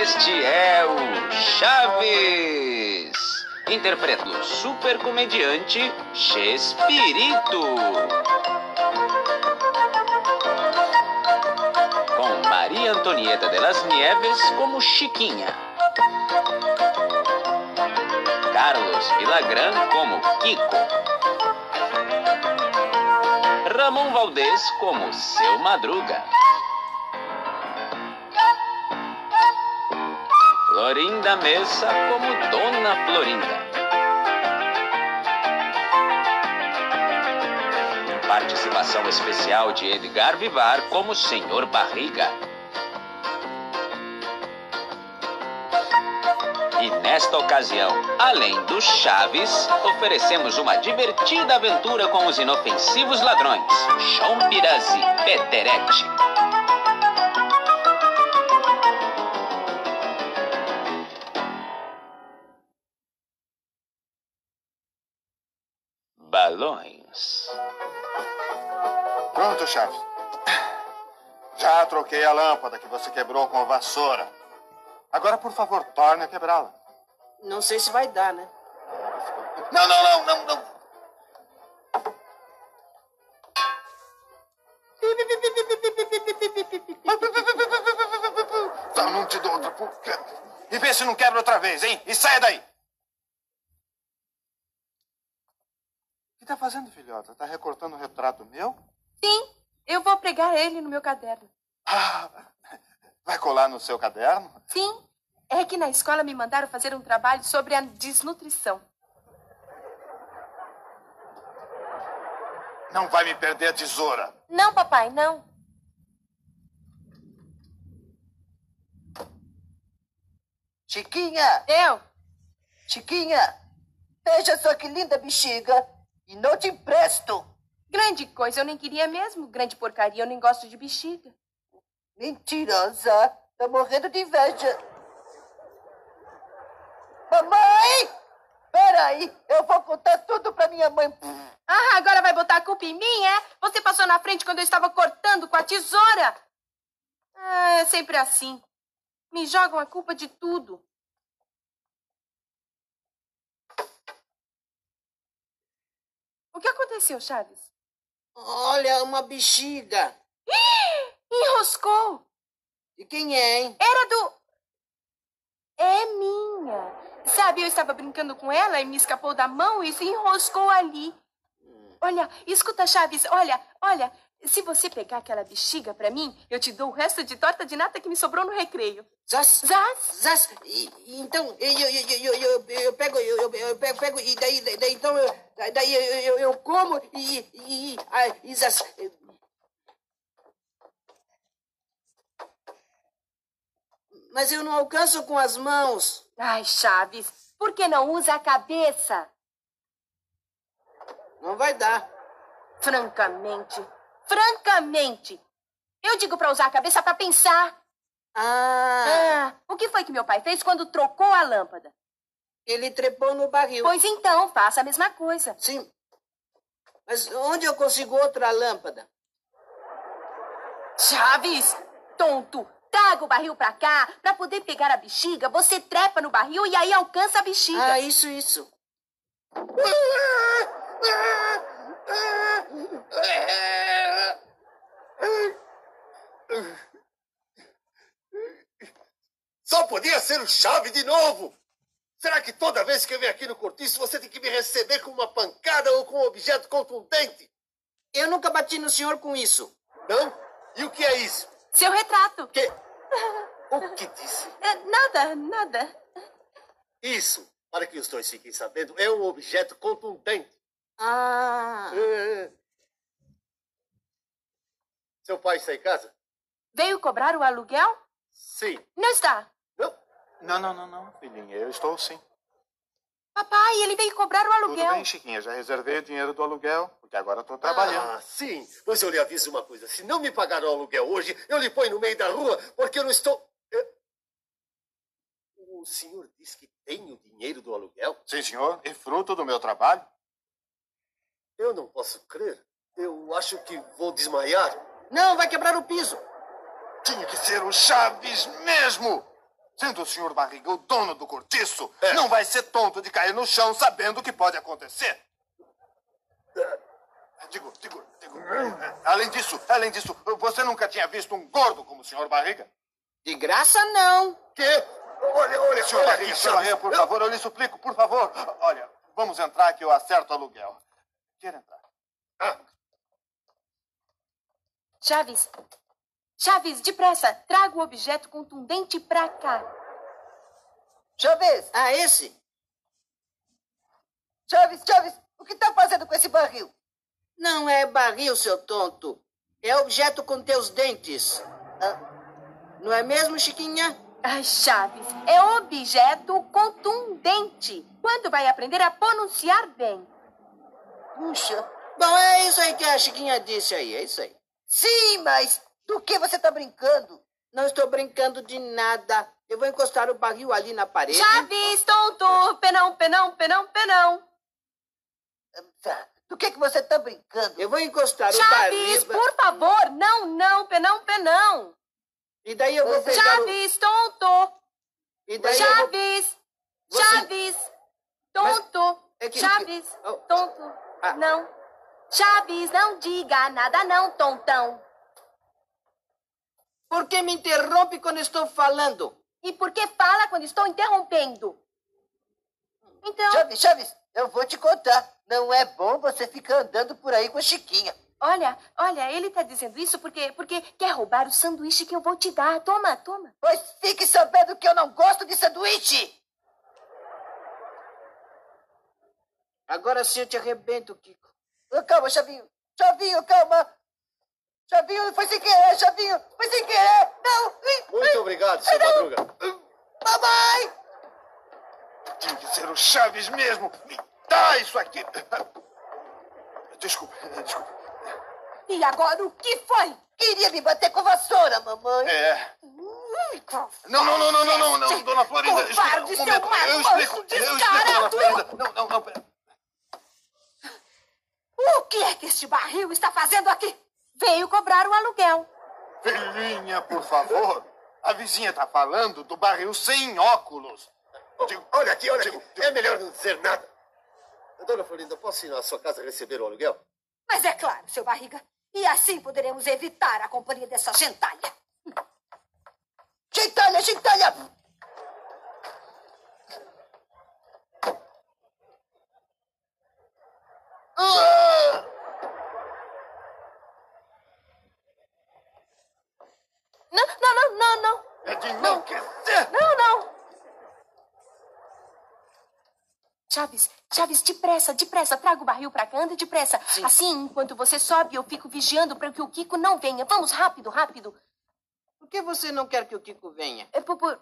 Este é o Chaves. Interpreta o super comediante Chespirito. Com Maria Antonieta de las Nieves como Chiquinha. Carlos Villagrán como Kiko. Ramon Valdez como Seu Madruga. Florinda Mesa como Dona Florinda. Participação especial de Edgar Vivar como Senhor Barriga. E nesta ocasião, além dos Chaves, oferecemos uma divertida aventura com os inofensivos ladrões, Chompiras e Peterete. Troquei a lâmpada que você quebrou com a vassoura. Agora, por favor, torne a quebrá-la. Não sei se vai dar, né? Não, não, não, não, não. Não, não te dou outra. E vê se não quebra outra vez, hein? E saia daí. O que está fazendo, filhota? Está recortando um retrato meu? Sim, eu vou pregar ele no meu caderno. Ah, vai colar no seu caderno? Sim, é que na escola me mandaram fazer um trabalho sobre a desnutrição. Não vai me perder a tesoura. Não, papai, não. Chiquinha! Eu? Chiquinha! Veja só que linda bexiga! E não te empresto! Grande coisa, eu nem queria mesmo. Grande porcaria, eu nem gosto de bexiga. Mentirosa! Tá morrendo de inveja! Mamãe! Peraí, eu vou contar tudo pra minha mãe. Ah, agora vai botar a culpa em mim, é? Você passou na frente quando eu estava cortando com a tesoura. Ah, é sempre assim. Me jogam a culpa de tudo. O que aconteceu, Chaves? Olha, uma bexiga. Enroscou. E quem é, hein? Era do. É minha. Sabe, eu estava brincando com ela e me escapou da mão e se enroscou ali. Olha, escuta, Chaves, olha, olha. Se você pegar aquela bexiga pra mim, eu te dou o resto de torta de nata que me sobrou no recreio. Zaz? Zaz? Zaz? E, e então, eu, eu, eu, eu, eu, pego, eu, eu, eu pego, pego, e daí, daí, então, eu, daí eu, eu, eu como e, e, ai, e zaz. Mas eu não alcanço com as mãos. Ai, Chaves, por que não usa a cabeça? Não vai dar. Francamente, francamente, eu digo pra usar a cabeça pra pensar. Ah, Ah, o que foi que meu pai fez quando trocou a lâmpada? ele trepou no barril. Pois então, faça a mesma coisa. Sim. Mas onde eu consigo outra lâmpada? Chaves, tonto, traga o barril pra cá. Pra poder pegar a bexiga, você trepa no barril e aí alcança a bexiga. Ah, isso, isso. Só podia ser o chave de novo! Será que toda vez que eu venho aqui no cortiço você tem que me receber com uma pancada ou com um objeto contundente? Eu nunca bati no senhor com isso. Não? E o que é isso? Seu retrato. Que? O que disse? É, nada, nada. Isso, para que os dois fiquem sabendo, é um objeto contundente. Ah. É. Seu pai está em casa? Veio cobrar o aluguel? Sim. Não está. Não? Não, não, não, não, filhinha. Eu estou sim. Papai, ele veio cobrar o Tudo aluguel. bem, Chiquinha. Já reservei o dinheiro do aluguel, porque agora estou trabalhando. Ah, sim. Mas eu lhe aviso uma coisa. Se não me pagar o aluguel hoje, eu lhe ponho no meio da rua, porque eu não estou... Eu- O senhor diz que tem o dinheiro do aluguel? Sim, senhor. E fruto do meu trabalho? Eu não posso crer. Eu acho que vou desmaiar. Não, vai quebrar o piso. Tinha que ser o Chaves mesmo! Sendo o senhor Barriga o dono do cortiço, É. não vai ser tonto de cair no chão sabendo o que pode acontecer. Digo, digo, digo. é, Além disso, além disso, você nunca tinha visto um gordo como o senhor Barriga? De graça, não. Quê? Olha, olha, Senhor olha Barriga, aqui, senhor. Barriga, por favor, eu lhe suplico, por favor. Olha, vamos entrar que eu acerto o aluguel. Quer entrar? Ah, Chaves. Chaves, depressa, traga o objeto contundente pra cá. Chaves, Ah, esse? Chaves, Chaves, o que tá fazendo com esse barril? Não é barril, seu tonto. É objeto com teus dentes. Ah, não é mesmo, Chiquinha? Ai, Chaves, é objeto contundente. Quando vai aprender a pronunciar bem? Puxa. Bom, é isso aí que a Chiquinha disse aí, é isso aí. Sim, mas do que você tá brincando? Não estou brincando de nada. Eu vou encostar o barril ali na parede. Chaves, tonto! Penão, penão, penão, penão. Do que que você tá brincando? Eu vou encostar o Chaves, barril. por favor, não, não, penão, penão. E daí eu vou pegar o... Chaves, tonto. E daí eu vou... Chaves, Chaves, tonto. é que- Chaves, Oh. tonto. Ah. Não. Chaves, não diga nada não, tontão. Por que me interrompe quando estou falando? E por que fala quando estou interrompendo? Então, Chaves, Chaves, eu vou te contar. Não é bom você ficar andando por aí com a Chiquinha. olha, olha, ele tá dizendo isso porque, porque quer roubar o sanduíche que eu vou te dar. Toma, toma. Pois fique sabendo que eu não gosto de sanduíche. Agora sim eu te arrebento, Kiko. Calma, Chavinho. Chavinho, calma. Chavinho, foi sem querer, Chavinho. Foi sem querer. Não. Muito obrigado, seu Madruga. Mamãe. Tinha que ser o Chaves mesmo. Me dá isso aqui. Desculpe, desculpe. E agora o que foi? Queria me bater com vassoura, mamãe. É. Não, não, não, não, não, não, não, dona Florinda. Explica, um momento. Eu explico, eu explico, descarado. dona Florinda. Não, não, não. pera. O que é que este barril está fazendo aqui? Veio cobrar o aluguel. Filhinha, por favor. A vizinha tá falando do barril sem óculos. Digo, Olha aqui, olha aqui. Digo, digo. É melhor não dizer nada. Dona Florinda, posso ir na sua casa receber o aluguel? Mas é claro, seu barriga. E assim poderemos evitar a companhia dessa gentalha. Gentalha, gentalha. "Ah!" Não, não, não, não, não. É de enlouquecer. Não, não. Chaves, Chaves, depressa, depressa. Traga o barril pra cá, anda depressa. Assim, enquanto você sobe, eu fico vigiando para que o Kiko não venha. Vamos, rápido, rápido. Por que você não quer que o Kiko venha? É por, por-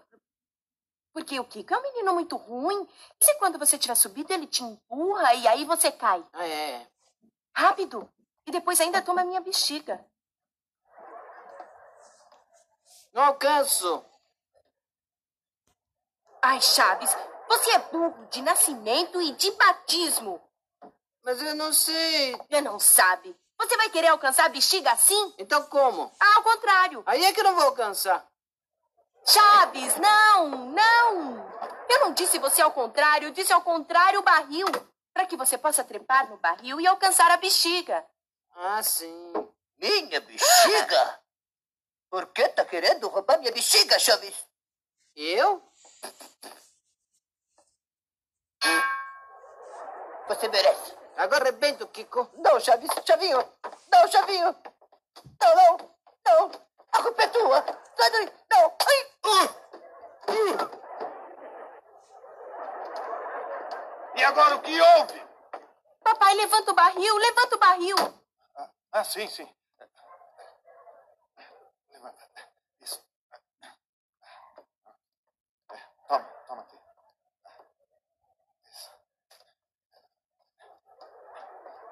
Porque o Kiko é um menino muito ruim. E se quando você tiver subido, ele te empurra e aí você cai? Ah, é. Rápido. E depois ainda toma a minha bexiga. Não alcanço. Ai, Chaves, você é burro de nascimento e de batismo. Mas eu não sei. Você não sabe. Você vai querer alcançar a bexiga assim? Então como? Ah, ao contrário. Aí é que eu não vou alcançar. Chaves, não, não. Eu não disse você ao contrário, eu disse ao contrário o barril. Para que você possa trepar no barril e alcançar a bexiga. Ah, sim. Minha bexiga? Por que tá querendo roubar minha bexiga, Chaves? Eu? Você merece. Agora arrebento, Kiko. Não, Chaves, Chavinho. Não, Chavinho. Não, não, não. A culpa é tua. Sai daí. Não. Ai. E agora o que houve? Papai, levanta o barril, levanta o barril. Ah, ah, sim, sim. Levanta. Isso. É, Toma, toma aqui. Isso.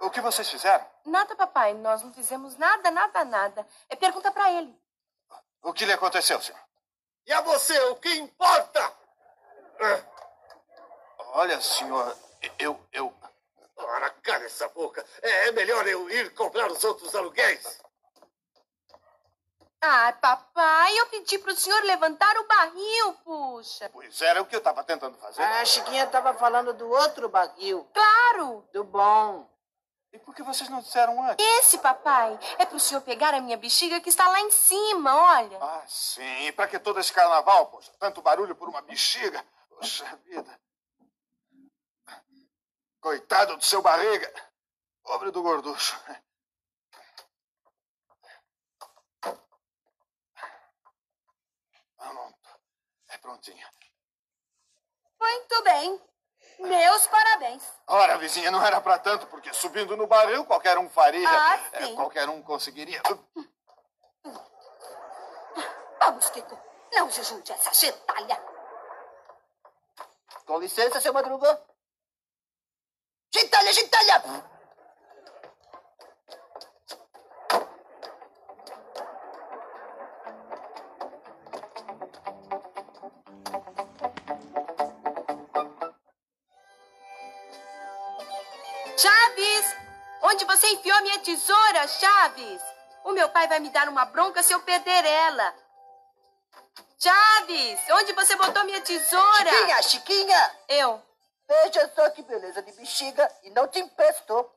O que vocês fizeram? Nada, papai, nós não fizemos nada, nada, nada. É pergunta para ele. O que lhe aconteceu, senhor? E a você, o que importa? Ah, Olha, senhor, eu, eu, Ora, cala essa boca. É, é melhor eu ir comprar os outros aluguéis. Ah, papai, eu pedi pro senhor levantar o barril, puxa. Pois era o que eu estava tentando fazer. A Chiquinha estava falando do outro barril. Claro! Do bom. E por que vocês não disseram antes? Esse, papai, é pro senhor pegar a minha bexiga que está lá em cima, olha. Ah, sim. E pra que todo esse carnaval, poxa? Tanto barulho por uma bexiga. Poxa vida. Coitado do seu barriga. Pobre do gorducho. Pronto. É prontinho. Muito bem. Meus parabéns. Ora, vizinha, não era pra tanto, porque subindo no barril qualquer um faria. Ah, É, sim. qualquer um conseguiria. Vamos, Kiko. Não se junte a essa gentalha. Com licença, seu Madruga. Gentalha, gentalha! Minha tesoura, Chaves? O meu pai vai me dar uma bronca se eu perder ela. Chaves! Onde você botou minha tesoura? Chiquinha, Chiquinha! Eu. Veja só que beleza de bexiga e não te emprestou.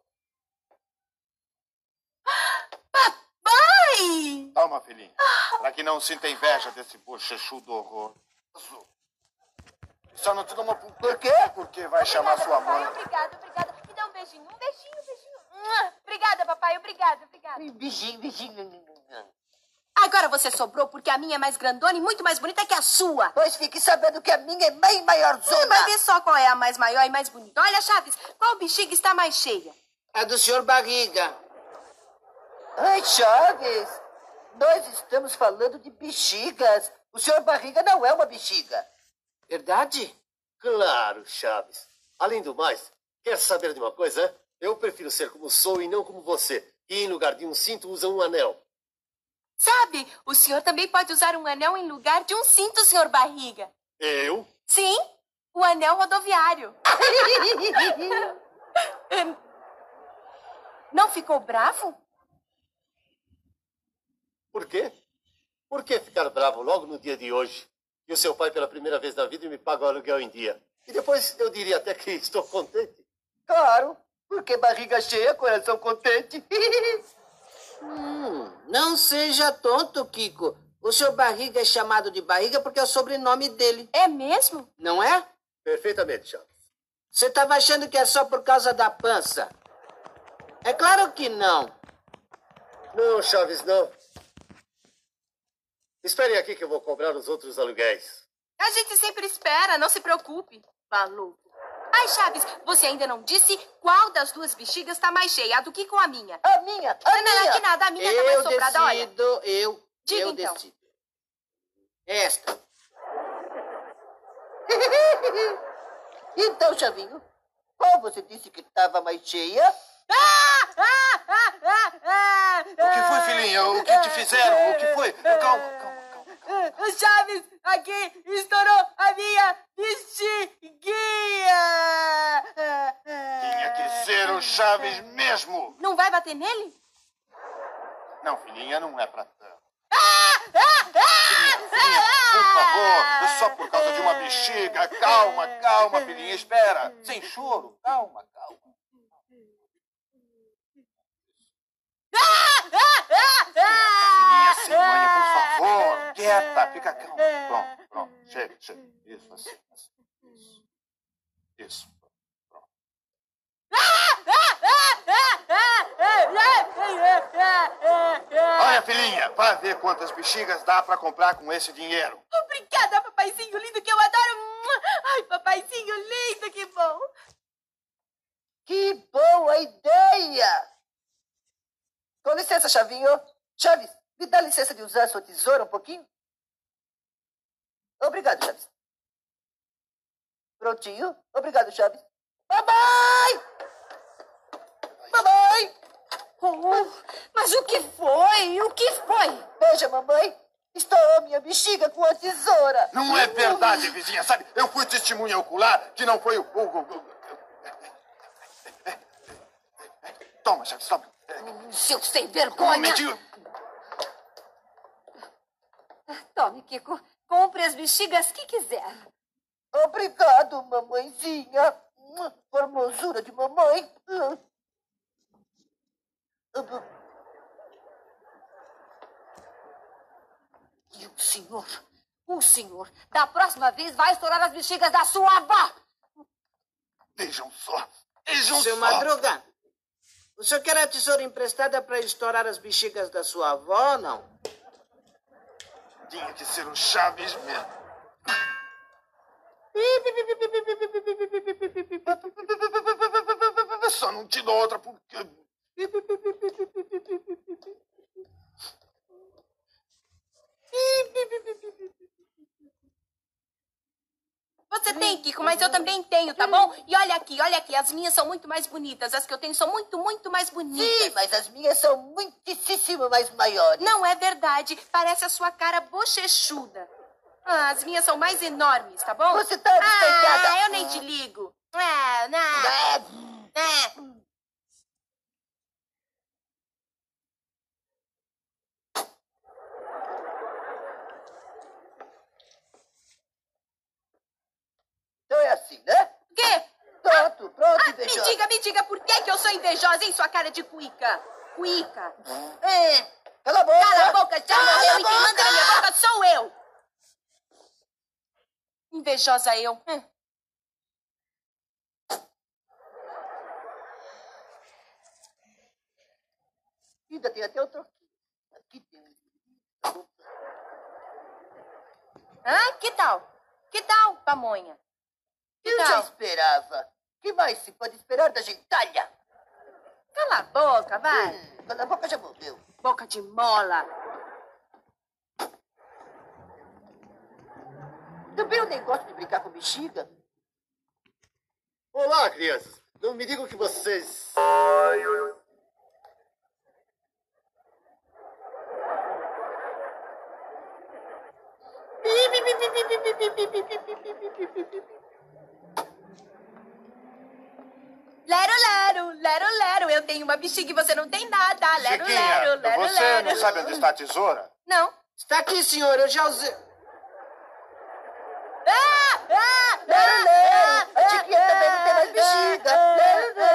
Pai! Toma, filhinha. Pra que não sinta inveja desse bochechudo horroroso. Só não te dou uma... Por quê? Porque vai chamar sua papai. mãe. Obrigada, obrigada. Beijinho. Um beijinho, um beijinho. Obrigada, papai. Obrigada, obrigada. Beijinho, beijinho. Agora você sobrou porque a minha é mais grandona e muito mais bonita que a sua. Pois fique sabendo que a minha é bem maiorzona. Vai ver só qual é a mais maior e mais bonita. Olha, Chaves, qual bexiga está mais cheia? A do senhor Barriga. Ai, Chaves, nós estamos falando de bexigas. O senhor Barriga não é uma bexiga. Verdade? Claro, Chaves. Além do mais, quer saber de uma coisa? Eu prefiro ser como sou e não como você. E em lugar de um cinto, usa um anel. Sabe, o senhor também pode usar um anel em lugar de um cinto, senhor Barriga. Eu? Sim, o anel rodoviário. Não ficou bravo? Por quê? Por que ficar bravo logo no dia de hoje? E o seu pai, pela primeira vez na vida, me paga o aluguel em dia. E depois eu diria até que estou contente. Claro, porque barriga cheia, coração contente. Hum, não seja tonto, Kiko. O senhor Barriga é chamado de Barriga porque é o sobrenome dele, É mesmo? não é? Perfeitamente, Chaves. Você estava achando que é só por causa da pança? É claro que não. Não, Chaves, não. Esperem aqui que eu vou cobrar os outros aluguéis. A gente sempre espera, não se preocupe. Maluco. Ai, Chaves, você ainda não disse qual das duas bexigas está mais cheia, a do que com a minha. A minha, a Não, não, minha. que nada, a minha tá mais eu sobrada, olha. decido, eu, Diga eu então. decido. Esta. Então, Chavinho, qual você disse que estava mais cheia? O que foi, filhinha? O que te fizeram? O que foi? Calma, calma, calma. Chaves, aqui estourou a minha bexiguinha. Tinha que ser o Chaves mesmo. Não vai bater nele? Não, filhinha, não é pra tanto. Filhinha, filhinha, por favor, só por causa de uma bexiga. Calma, calma, filhinha, espera. Sem choro. Calma, calma. Filhinha, sem manha, por favor. Quieta, fica calma. Pronto, pronto. Chega, chega. Isso, assim, assim. Isso. Isso. Pronto. Olha, filhinha, vai ver quantas bexigas dá pra comprar com esse dinheiro. Obrigada, papaizinho lindo, que eu adoro. Ai, papaizinho lindo, que bom. Que boa ideia! Com licença, Chavinho. Chaves, me dá licença de usar sua tesoura um pouquinho? Obrigado, Chaves. Prontinho? Obrigado, Chaves. Mamãe! Mamãe! Oh, mas o que foi? O que foi? Veja, mamãe. Estourou minha bexiga com a tesoura. Não é verdade, vizinha, sabe? Eu fui testemunha ocular que não foi o. o- Toma, Chaves, toma. Seu sem vergonha. Tome, Kiko. Compre as bexigas que quiser. Obrigado, mamãezinha. Formosura de mamãe. E o senhor, o senhor, da próxima vez vai estourar as bexigas da sua avó. Vejam só. Vejam Seu só. Madruga, o senhor quer a tesoura emprestada para estourar as bexigas da sua avó ou não? Tinha que ser o Chaves mesmo. Só não te dou outra porque. Você tem, Kiko, mas eu também tenho, tá bom? E olha aqui, olha aqui, as minhas são muito mais bonitas. As que eu tenho são muito, muito mais bonitas. Sim, mas as minhas são muitíssimo mais maiores. Não é verdade. Parece a sua cara bochechuda. Ah, as minhas são mais enormes, tá bom? Você tá despeitada. Ah, eu nem te ligo. Ah, não. Ah. Então é assim, né? O quê? Pronto, pronto, Ah, me invejosa. Diga, por que, que eu sou invejosa, hein, sua cara de cuica? Cuica. É, cala a boca. Cala a boca, já Cala morreu e quem manda na minha boca sou eu. Invejosa eu. Hum. Ainda tem até o troquinho. Aqui tem. Ah, que tal? Que tal, pamonha? Que Eu já tal? esperava. Que mais se pode esperar da gentalha? Cala a boca, vai. Hum, Cala a boca já morreu. Boca de mola. Também eu nem gosto de brincar com bexiga. Olá, crianças. Não me digam que vocês. Lero, lero, lero, lero. Eu tenho uma bexiga e você não tem nada. Lero, Chiquinha, lero, lero, você lero. não sabe onde está a tesoura? Não. Está aqui, senhor, eu já usei. Ah, ah, Lero, lero. A ah, Chiquinha também não tem mais bexiga. Lero, lero.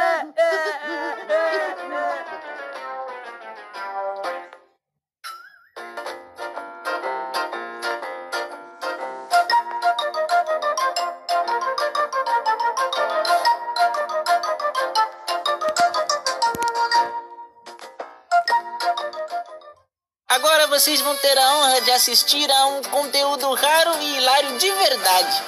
Vocês vão ter a honra de assistir a um conteúdo raro e hilário de verdade.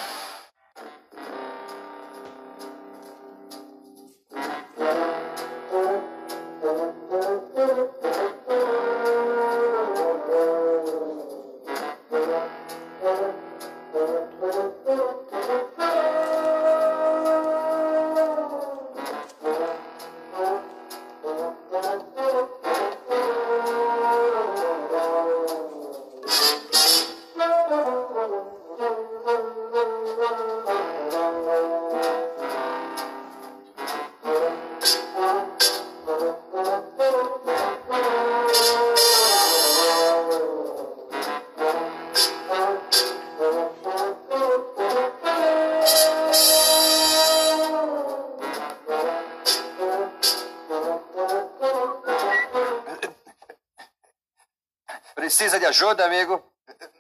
Precisa de ajuda, amigo?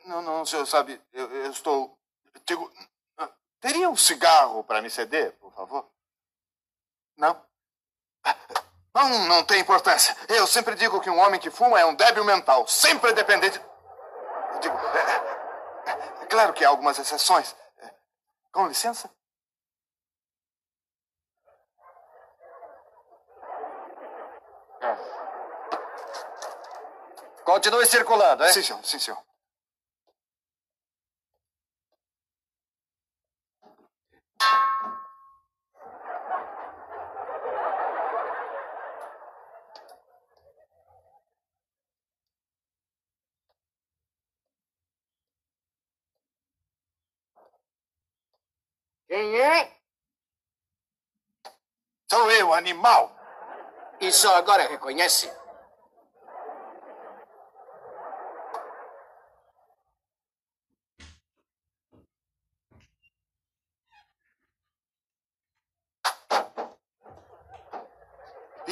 Não, não, senhor sabe, eu, eu estou. Digo, teria um cigarro para me ceder, por favor? Não? Não, não tem importância. Eu sempre digo que um homem que fuma é um débil mental, sempre dependente. Digo, é, é, é claro que há algumas exceções. É, Com licença? Continue circulando, é? Sim, senhor, sim, senhor. Quem é? Sou eu, animal. E só agora reconhece?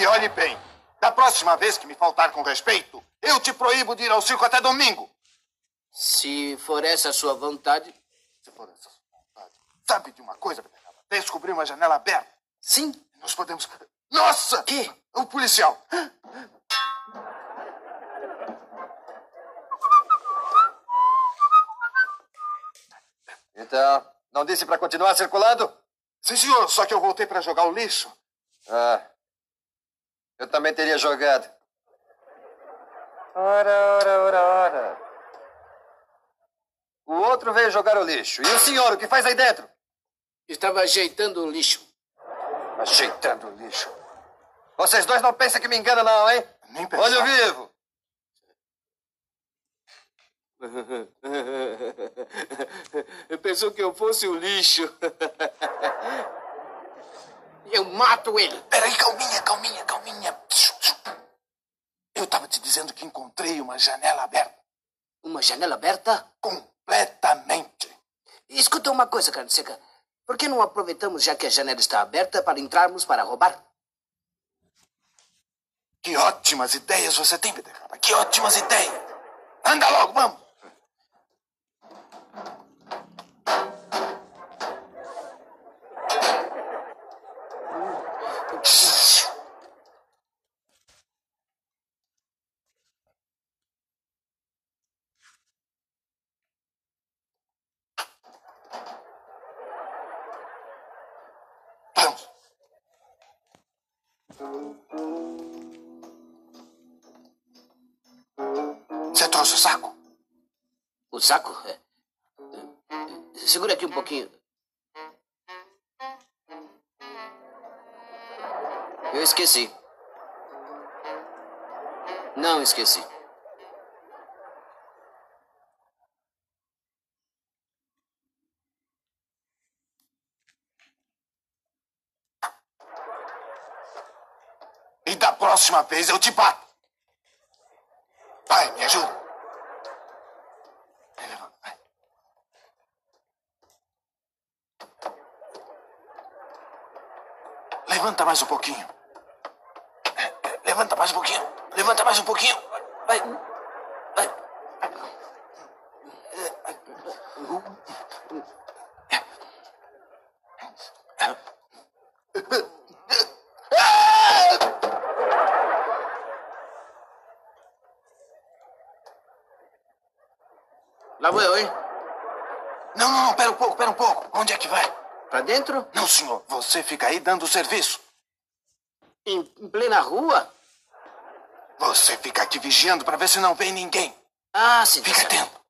E olhe bem, da próxima vez que me faltar com respeito, eu te proíbo de ir ao circo até domingo. Se for essa a sua vontade. Se for essa a sua vontade. Sabe de uma coisa, Beterraba? Descobri uma janela aberta. Sim. Nós podemos. Nossa! Que? O policial! Então, não disse para continuar circulando? Sim, senhor, só que eu voltei para jogar o lixo. Ah. Eu também teria jogado. Ora, ora, ora, ora. O outro veio jogar o lixo. E o senhor, o que faz aí dentro? Estava ajeitando o lixo. Ajeitando o lixo. Vocês dois não pensam que me enganam, não, hein? Nem pensar. Olho vivo. Pensou que eu fosse o lixo. Eu mato ele. Peraí, calminha, calminha, calminha. Dizendo que encontrei uma janela aberta. Uma janela aberta? Completamente. Escuta uma coisa, carne seca. Por que não aproveitamos, já que a janela está aberta, para entrarmos para roubar? Que ótimas ideias você tem, Beterraba. Que ótimas ideias. Anda logo. Vamos. Trouxe o saco? O saco? É. Segura aqui um pouquinho. Eu esqueci. Não esqueci. E da próxima vez eu te bato. Vai, me ajuda. Vai, levanta, vai. Levanta mais um pouquinho. Levanta mais um pouquinho. Levanta mais um pouquinho. Vai. Vai. Lá vou eu, hein? Não, não, não, pera um pouco, pera um pouco. Onde é que vai? Pra dentro? Não, senhor. Você fica aí dando serviço. Em, plena rua? Você fica aqui vigiando para ver se não vem ninguém. Ah, sim. Fica tá certo. atento.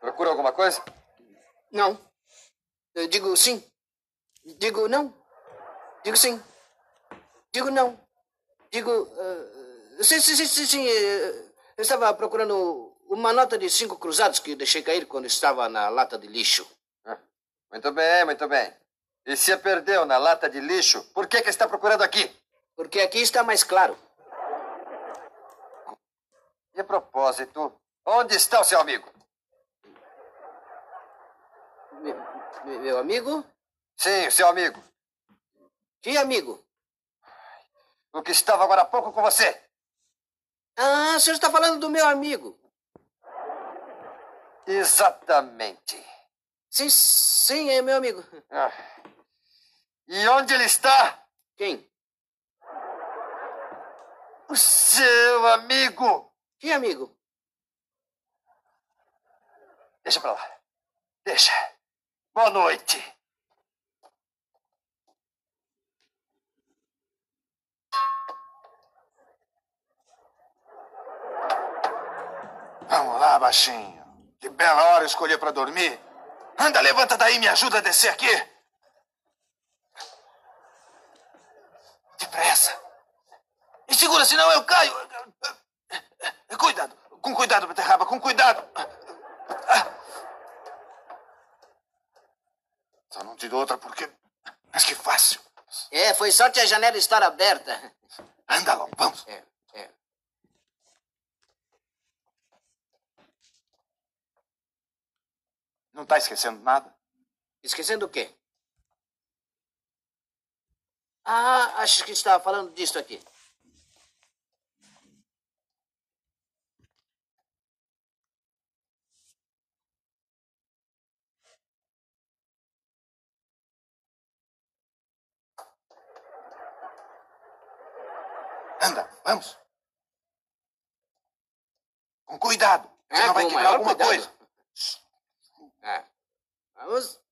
Procura alguma coisa? Não. Eu digo sim. Digo não. Digo sim. Digo não. Digo. eh, sim, sim, sim, sim, sim. Eu estava procurando uma nota de cinco cruzados que deixei cair quando estava na lata de lixo. Ah, Muito bem, muito bem. E se a perdeu na lata de lixo, por que, que está procurando aqui? Porque aqui está mais claro. E a propósito, onde está o seu amigo? Me- me- meu amigo? Sim, o seu amigo. Que amigo? O que estava agora há pouco com você. Ah, o senhor está falando do meu amigo. Exatamente. Sim, sim, é meu amigo. Ah. E onde ele está? Quem? O seu amigo. Que amigo? Deixa pra lá. Deixa. Boa noite. Vamos lá, baixinho. Que bela hora escolher para dormir. Anda, levanta daí e me ajuda a descer aqui. Depressa. E segura, senão eu caio. Cuidado. Com cuidado, beterraba, com cuidado. Só não te dou outra porque... Mas que fácil. É, foi sorte a janela estar aberta. Anda logo, vamos. É, é. Não tá esquecendo nada? Esquecendo o quê? Ah, acho que estava falando disso aqui. Anda, vamos. Com cuidado. É, não vai com o quebrar alguma cuidado. coisa. É. Vamos.